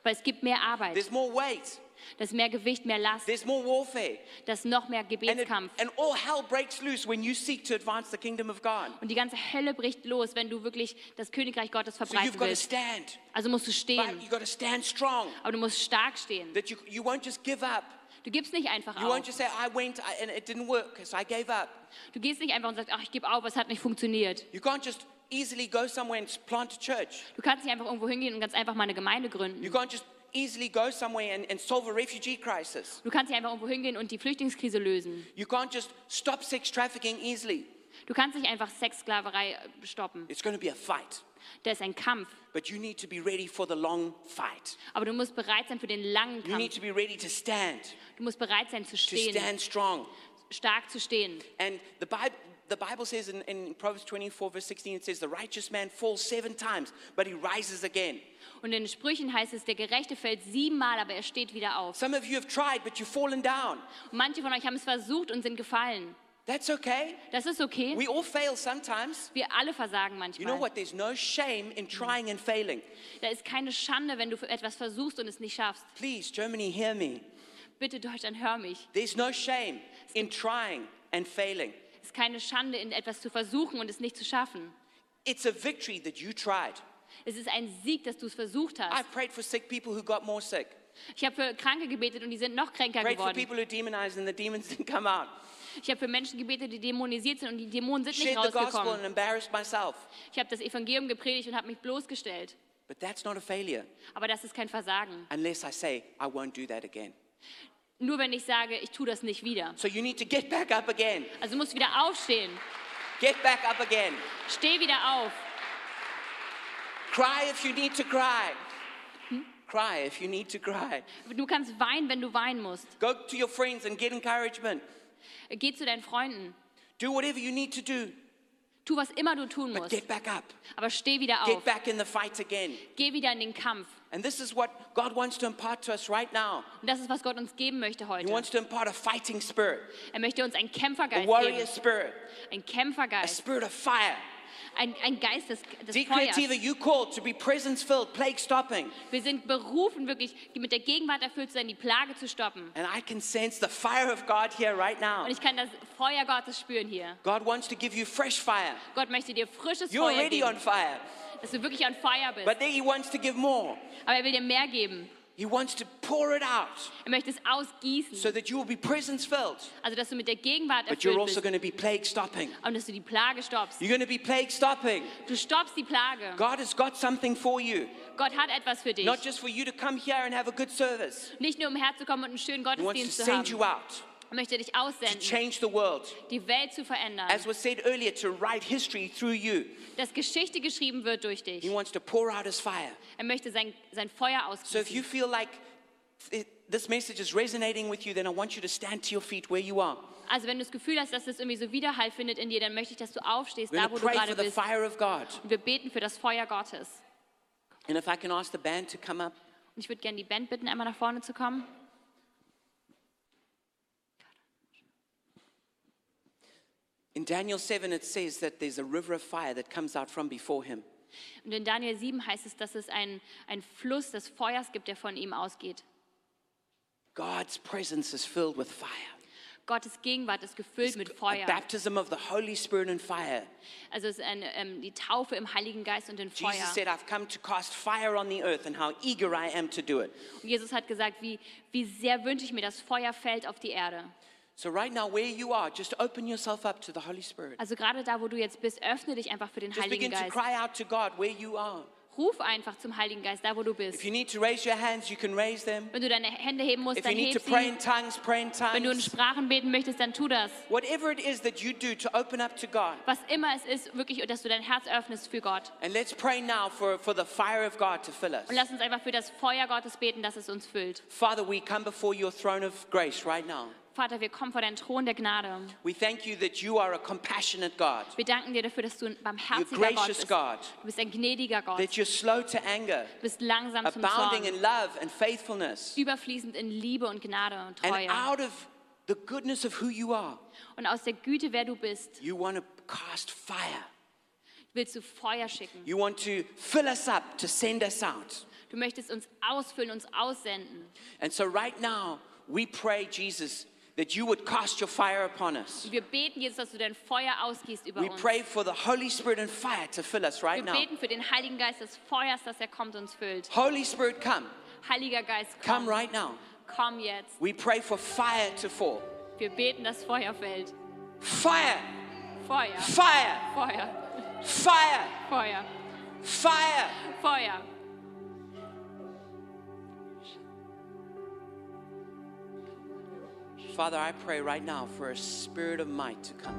weil es gibt mehr Arbeit. there's more weight, Das ist mehr Gewicht, mehr Last. there's more warfare. Das ist noch mehr And, it, Gebetskampf. and all hell breaks loose when you seek to advance the kingdom of God. Und die ganze Hölle bricht los, wenn du wirklich das Königreich Gottes So you've verbreiten got to willst. stand. Also musst du But stehen. you've got to stand strong. Aber du musst stark stehen. That you, you won't just give up. Du gibst nicht einfach You auf. just say, I went I- and it didn't work, so I gave up. Du gehst nicht einfach und sagst, ach, ich gebe auf, es hat nicht funktioniert. You can't just easily go somewhere and plant a church. Du kannst nicht einfach irgendwo hingehen und ganz einfach mal eine Gemeinde You gründen. can't just easily go somewhere and, and solve a refugee crisis. Du kannst nicht einfach irgendwo hingehen und die Flüchtlingskrise lösen. You can't just stop sex trafficking easily. Du kannst nicht einfach Sexsklaverei äh, stoppen. It's going to be a fight. Da ist ein Kampf. But you need to be ready for the long fight. Aber du musst bereit sein für den langen You need Kampf. to be ready to stand, Du musst bereit sein zu to stehen, stand strong. stark zu stehen. And the Bible, the Bible says in, in Proverbs 24, verse 16, it says, The righteous man falls seven times, but he rises again. Und in den Sprüchen heißt es, der Gerechte fällt siebenmal, aber er steht wieder auf. Some of you have tried, but you've fallen down. Und manche von euch haben es versucht und sind gefallen. That's okay. Das ist okay. We all fail sometimes. Wir alle versagen You know manchmal. what? There's no shame in trying and failing. Da ist keine Schande, wenn du etwas versuchst und es nicht schaffst. Please, Germany, hear me. Bitte Deutschland, hör mich. There's no shame in trying and failing. Es ist keine Schande, in etwas zu versuchen und es nicht zu schaffen. It's a victory that you tried. Es ist ein Sieg, dass du es versucht hast. I've prayed for sick people who got more sick. Ich habe für Kranke gebetet und die sind noch kränker Prayed for geworden. people who demonized and the demons didn't come out. Ich habe für Menschen gebetet, die dämonisiert sind und die Dämonen sind nicht rausgekommen. Ich habe das Evangelium gepredigt und habe mich bloßgestellt. But that's not a failure Aber das ist kein Versagen. unless I say, I won't do that again. Nur wenn ich sage, ich tue das nicht wieder. So you need to get back up again. Also du musst wieder aufstehen. Get back up again. Steh wieder auf. Cry if you need to cry. Cry if you need to cry. Du kannst weinen, wenn du weinen musst. Go to your friends and get encouragement. Geh zu deinen Freunden. Do whatever you need to do, Tu, was immer du tun but musst. get back up. Aber steh wieder Get auf. back in the fight again. Geh wieder in den Kampf. And this is what God wants to impart to us right now. Und das ist, was Gott uns geben möchte He heute. wants to impart a fighting spirit, Er möchte uns einen a Kämpfergeist warrior geben. spirit, Ein a Kämpfergeist. spirit of fire. Ein, ein Geist des, des See, Feuers. You called to be presence filled, plague stopping. Wir sind berufen, wirklich mit der Gegenwart erfüllt zu sein, die Plage zu stoppen. And I can sense the fire of God here right now. Und ich kann das Feuer Gottes spüren hier. God wants to give you fresh fire. Gott möchte dir frisches You're Feuer already on geben, fire, dass du wirklich on Feuer bist. but then He wants to give more. Aber er will dir mehr geben. He wants to pour it out Er möchte es ausgießen, so that you will be presence filled, also dass du mit der Gegenwart but you're erfüllt also bist going to be plague stopping. und dass du die Plage stoppst. You're going to be plague stopping. Du stoppst die Plage. God has got something for you, Gott hat etwas für dich. not just for you to come here and have a good service. Nicht nur um herzukommen und einen schönen He wants to Gottesdienst zu send you haben. out möchte dich to aussenden, change the world. die Welt zu verändern, As was said earlier, to write history through you. dass Geschichte geschrieben wird durch dich. He wants to pour out his fire. Er möchte sein, sein Feuer So if you ausgießen. feel like this message is resonating with you, then I want you to stand to your feet where you are. Also wenn du das Gefühl hast, dass das irgendwie so Widerhall findet in dir, dann möchte ich, dass du aufstehst, da wo to du gerade bist. Und wir beten für das Feuer Gottes. And if I can ask the band to come up. Und ich würde gerne die Band bitten, einmal nach vorne zu kommen. In Daniel 7, it says that there's a river of fire that comes out from before him. Und in Daniel 7 heißt es, dass es einen, einen Fluss des Feuers gibt, der von ihm ausgeht. God's presence is filled with fire. Gottes Gegenwart ist gefüllt mit A Feuer. baptism of the Holy Spirit and fire. Also es ist eine, ähm, die Taufe im Heiligen Geist und in Feuer. Jesus said, I've come to cast fire on the earth and how eager I am to do it. Und Jesus hat gesagt, wie, wie sehr wünsche ich mir, dass Feuer fällt auf die Erde. So, right now, where you are, just open yourself up to the Holy Spirit. Also gerade da, wo du jetzt bist, öffne dich einfach für den Just Heiligen begin to Geist. cry out to God where you are. Ruf einfach zum Heiligen Geist, da wo du If bist. you need to raise your hands, you can raise them. Wenn du deine Hände heben musst, If you dann need to heb pray in sie. tongues, pray in Wenn du in tongues. Sprachen beten möchtest, dann tu das. Whatever it is that you do to open up to God. Was immer es ist, wirklich, dass du dein Herz öffnest für Gott. And let's pray now for, for the fire of God to fill us. Und lass uns einfach für das Feuer Gottes beten, dass es uns füllt. Father, we come before your throne of grace right now. Vater, wir kommen vor deinen Thron der Gnade. We thank you that you are a compassionate God, Wir danken dir dafür, dass du ein barmherziger Gott bist. God, Du bist ein gnädiger Gott. that you're slow to anger, Du bist langsam zum abounding Zorn. in love and faithfulness. Überfließend in Liebe und Gnade und And Treue. out of the goodness of who you are, Und aus der Güte, wer du bist, you want to cast fire. willst du Feuer schicken. You want to fill us up to send us out. Du möchtest uns ausfüllen, uns aussenden. And so, right now, we pray, Jesus, that you would cast your fire upon us. Und wir beten jetzt, dass du dein Feuer ausgießt über We uns. pray for the Holy Spirit and fire to fill us right Wir now. beten für den Heiligen Geist des Feuers, dass er kommt und uns füllt. Holy Spirit, come. Heiliger Geist, Come komm. right now. Komm jetzt. We pray for fire to fall. Wir beten, dass Feuer fällt. Fire, Feuer, fire, Feuer, fire, Feuer, fire. Feuer. Father, I pray right now for a spirit of might to come.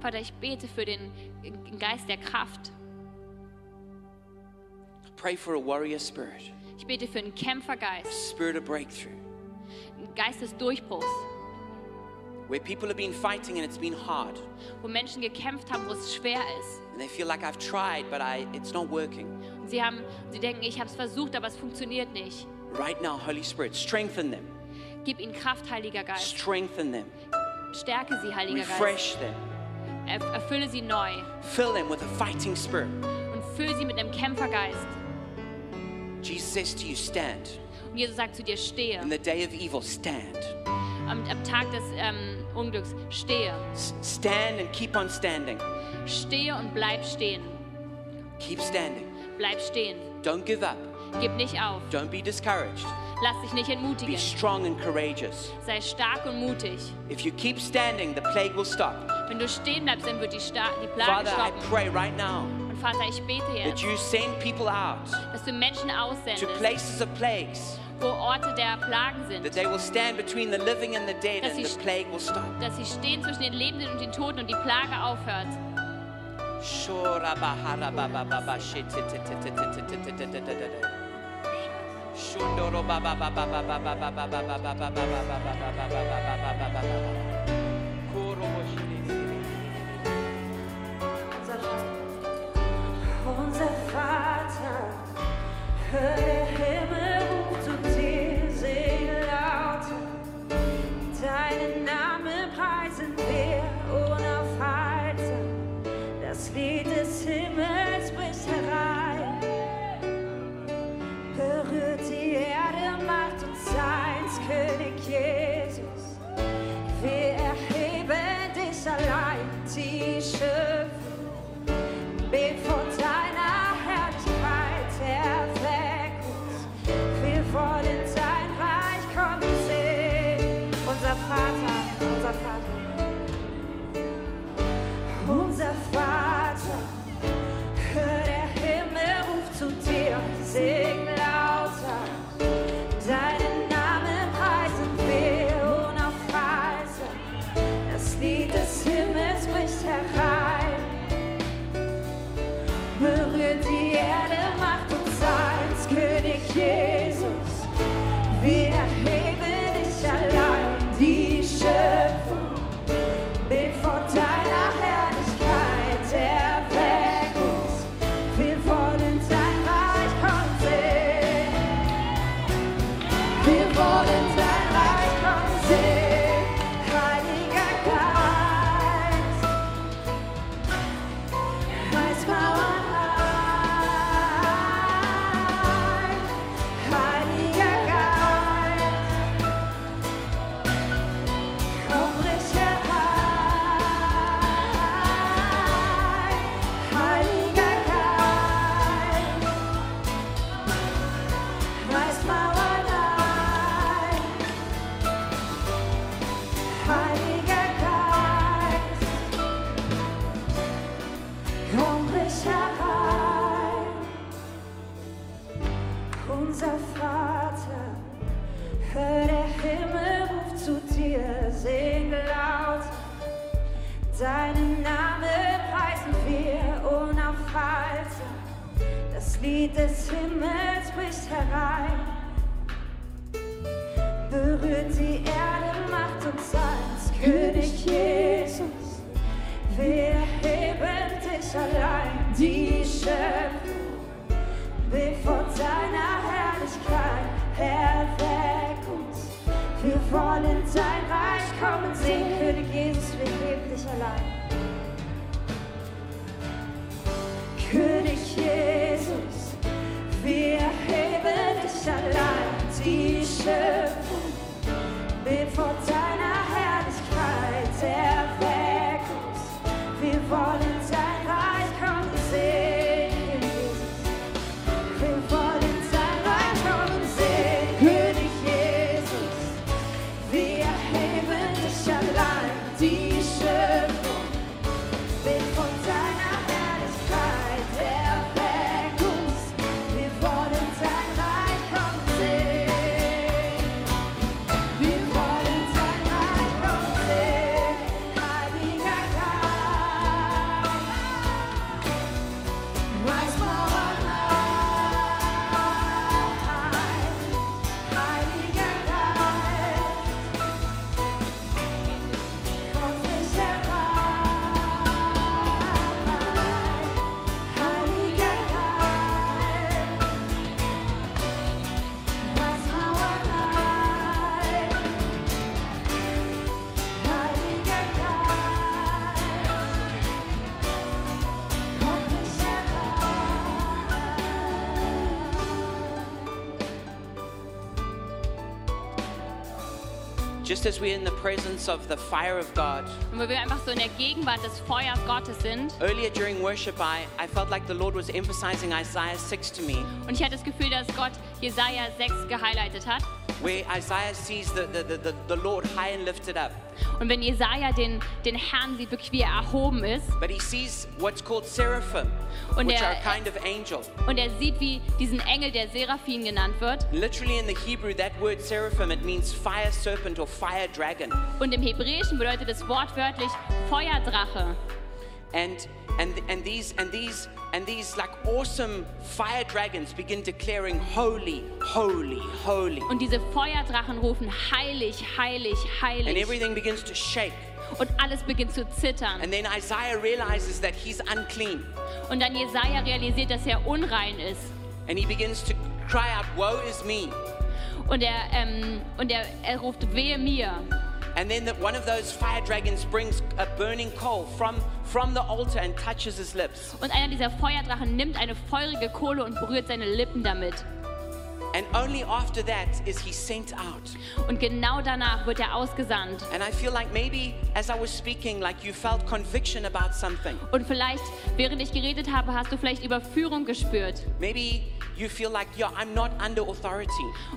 Vater, ich bete für den Geist der Kraft. Pray for a warrior spirit, Ich bete für einen Kämpfergeist, spirit of breakthrough, einen Geist des Durchbruchs, where people have been fighting and it's been hard. wo Menschen gekämpft haben, wo es schwer ist. And they feel like I've tried, but I, it's not working. Und sie, haben, sie denken, ich habe es versucht, aber es funktioniert nicht. Right now, Holy Spirit, strengthen them, Gib ihnen Kraft, Heiliger Geist. strengthen them, Stärke sie, Heiliger Geist. refresh them, Erf- Erfülle sie neu fill them with a fighting spirit. und fülle sie mit einem Kämpfergeist. Jesus says to you, stand. Und Jesus sagt zu dir, stehe. In the day of evil, stand. Am, am Tag des ähm, Unglücks, stehe. Stand and keep on standing. Stehe und bleib stehen. Keep standing. Bleib stehen. Don't give up. Gib nicht auf. Don't be discouraged. Lass dich nicht Be entmutigen. strong and courageous. Sei stark und mutig. If you keep standing, the plague will stop. Wenn du stehen bleibst, dann wird die, Sta die Plage Father, I stoppen. pray right now Und Vater, ich bete that jetzt, you send people out dass du Menschen to aussendest, places of plagues, wo Orte der Plagen that sind. they will stand between the living and the dead, Dass and sie- the plague will stop. Dass sie stehen zwischen den Lebenden und den Toten und die Plage aufhört. Unser Vater, hör der Himmel just as we're in the presence of the fire of God, Und wo wir einfach so in der Gegenwart des Feuers Gottes sind. earlier during worship, I, I felt like the Lord was emphasizing Isaiah 6 to me, Und ich hatte das Gefühl, dass Gott Jesaja 6 gehighlightet hat. where Isaiah sees the, the, the, the, the Lord high and lifted up. Und wenn Jesaja den, den Herrn sieht, wirklich wie er erhoben ist, But he sees what's called seraphim, Und which er- are a kind of angel. und er sieht, wie diesen Engel, der Seraphim genannt wird, Literally in the Hebrew, that word seraphim, it means fire serpent or fire dragon. und im Hebräischen bedeutet es wortwörtlich Feuerdrache. And, and, and, these, and, these, and these like awesome fire dragons begin declaring, Holy, holy, holy. Und diese Feuerdrachen rufen heilig, heilig, And heilig. everything begins to shake. Und alles beginnt zu zittern. And then Isaiah realizes that he's unclean. Und dann Jesaja realisiert, dass er unrein ist. And he begins to cry out, Woe is me. Und er, ähm, und er, er ruft, wehe mir. And then the, one of those fire dragons brings a burning coal from, from the altar and touches his lips. Und einer dieser Feuerdrachen nimmt eine feurige Kohle und berührt seine Lippen damit. And only after that is he sent out. Und genau danach wird er ausgesandt. And I feel like maybe as I was speaking, like you felt conviction about something. Und vielleicht, während ich geredet habe, hast du vielleicht Überführung gespürt. Maybe you feel like, yeah, I'm not under authority.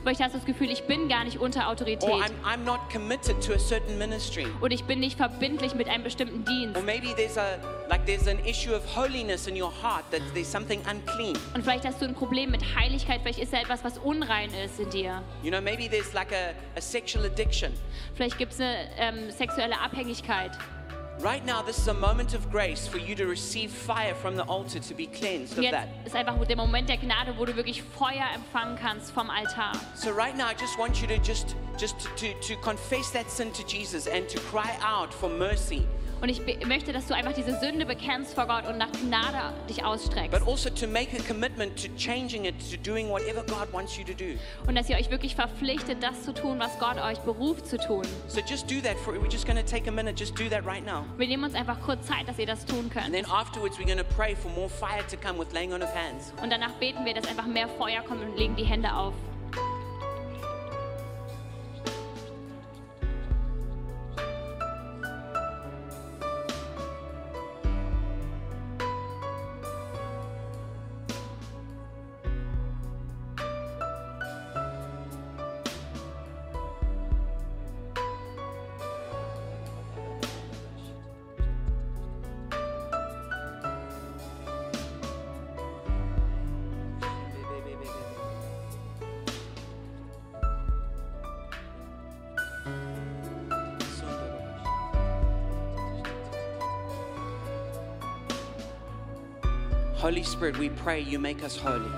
Hast du das Gefühl, ich bin gar nicht unter Or Autorität. I'm, I'm not committed to a certain ministry. Und ich bin nicht verbindlich mit einem bestimmten Or Dienst. maybe there's a like there's an issue of holiness in your heart that there's something unclean. Und vielleicht hast du ein Problem mit Heiligkeit. Vielleicht ist da etwas, was unrein ist in dir. You know, maybe there's like a, a sexual addiction. Vielleicht gibt es eine ähm, sexuelle Abhängigkeit. Right now, this is a moment of grace for you to receive fire from the altar to be cleansed of jetzt that. ist einfach der Moment der Gnade, wo du wirklich Feuer empfangen kannst vom Altar. So right now, I just want you to just just to, to confess that sin to Jesus and to cry out for mercy, Und ich möchte, dass du einfach diese Sünde bekennst vor Gott und nach Gnade dich ausstreckst. but also to make a commitment to changing it, to doing whatever God wants you to do. Und dass ihr euch wirklich verpflichtet, das zu tun, was Gott euch beruft zu tun. So just do that for. We're just going to take a minute. Just do that right now. Wir nehmen uns einfach kurz Zeit, dass ihr das tun And könnt. then afterwards, we're going to pray for more fire to come with laying on of hands. Und danach beten wir, dass einfach mehr Feuer kommt und legen die Hände auf. Holy Spirit, we pray you make us holy.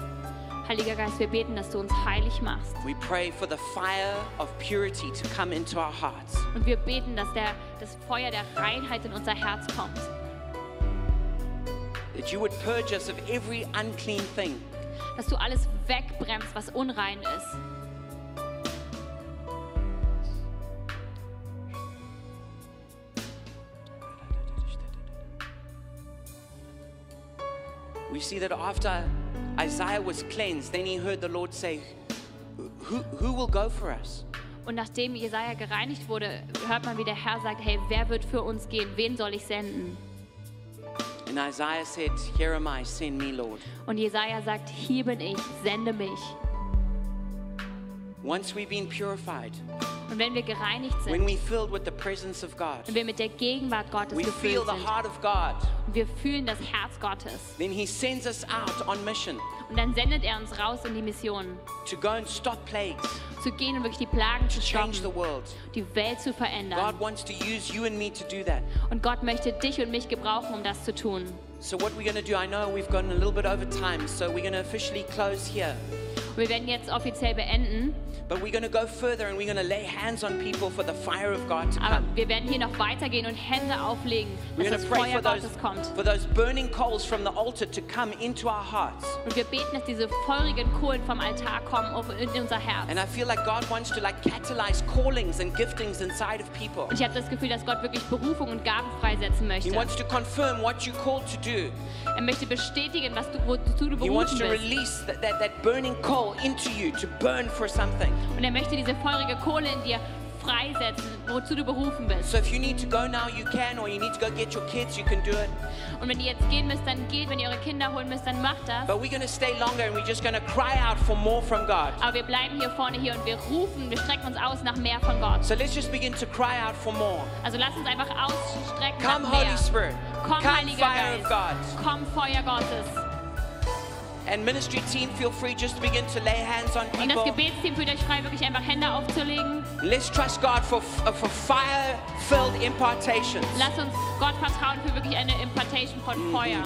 Heiliger Geist, wir beten, dass du uns heilig machst. We pray for the fire of purity to come into our hearts. Und wir beten, dass der, das Feuer der Reinheit in unser Herz kommt. That you would purge us of every unclean thing. Dass du alles wegbremst, was unrein ist. See that after Isaiah was cleansed, then he heard the Lord say, Who, who will go for us? Und nachdem Jesaja gereinigt wurde, hört man, wie der Herr sagt: Hey, wer wird für uns gehen? Wen soll ich senden? And Isaiah said, Here am I, send me, Lord. Und Jesaja sagt: Hier bin ich, sende mich. Once we've been purified, Und wenn wir gereinigt when sind, we filled with the presence of God, wenn wir mit der Gegenwart Gottes we feel gefüllt the sind heart of God, und wir fühlen das Herz Gottes, then he sends us out on mission und dann sendet er uns raus in die Mission, to go and stop plagues, zu gehen und wirklich die Plagen zu to change the stoppen, world. die Welt zu God verändern. wants to use you and me to do that. Und Gott möchte dich und mich gebrauchen, um das zu tun. So, what we're going to do, I know we've gone a little bit over time, so we're going to officially close here. Wir werden jetzt offiziell beenden, But we're going to go further and we're going to lay hands on people for the fire of God to aber come. wir werden hier noch weitergehen und Hände auflegen, dass das Feuer for those, Gottes kommt. for those burning coals from the altar to come into our hearts. Und wir beten, dass diese feurigen Kohlen vom Altar kommen in unser Herz. And I feel like God wants to like catalyze callings and giftings inside of people. Und ich habe das Gefühl, dass Gott wirklich Berufung und Gaben freisetzen He möchte. wants to confirm what you're called to do. Er möchte bestätigen, was du, wozu du He wants berufen to bist. release that, that, that burning coal into you to burn for something. Und er möchte diese feurige Kohle in dir freisetzen, wozu du berufen bist. So if you need to go now, you can, or you need to go get your kids, you can do it. Und wenn ihr jetzt gehen müsst, dann geht. Wenn ihr eure Kinder holen müsst, dann macht das. But we're going to stay longer and we're just going to cry out for more from God. Aber wir bleiben hier vorne hier und wir rufen, wir strecken uns aus nach mehr von Gott. So let's just begin to cry out for more. Also lasst uns einfach ausstrecken Come, nach mehr. Holy Spirit. Komm, Come, Heiliger Geist. Komm, Feuer Gottes. Und das. Gebetsteam fühlt euch frei, wirklich einfach Hände aufzulegen. Let's trust God for, uh, for fire-filled impartations. Lasst uns Gott vertrauen für wirklich eine Impartation von Feuer.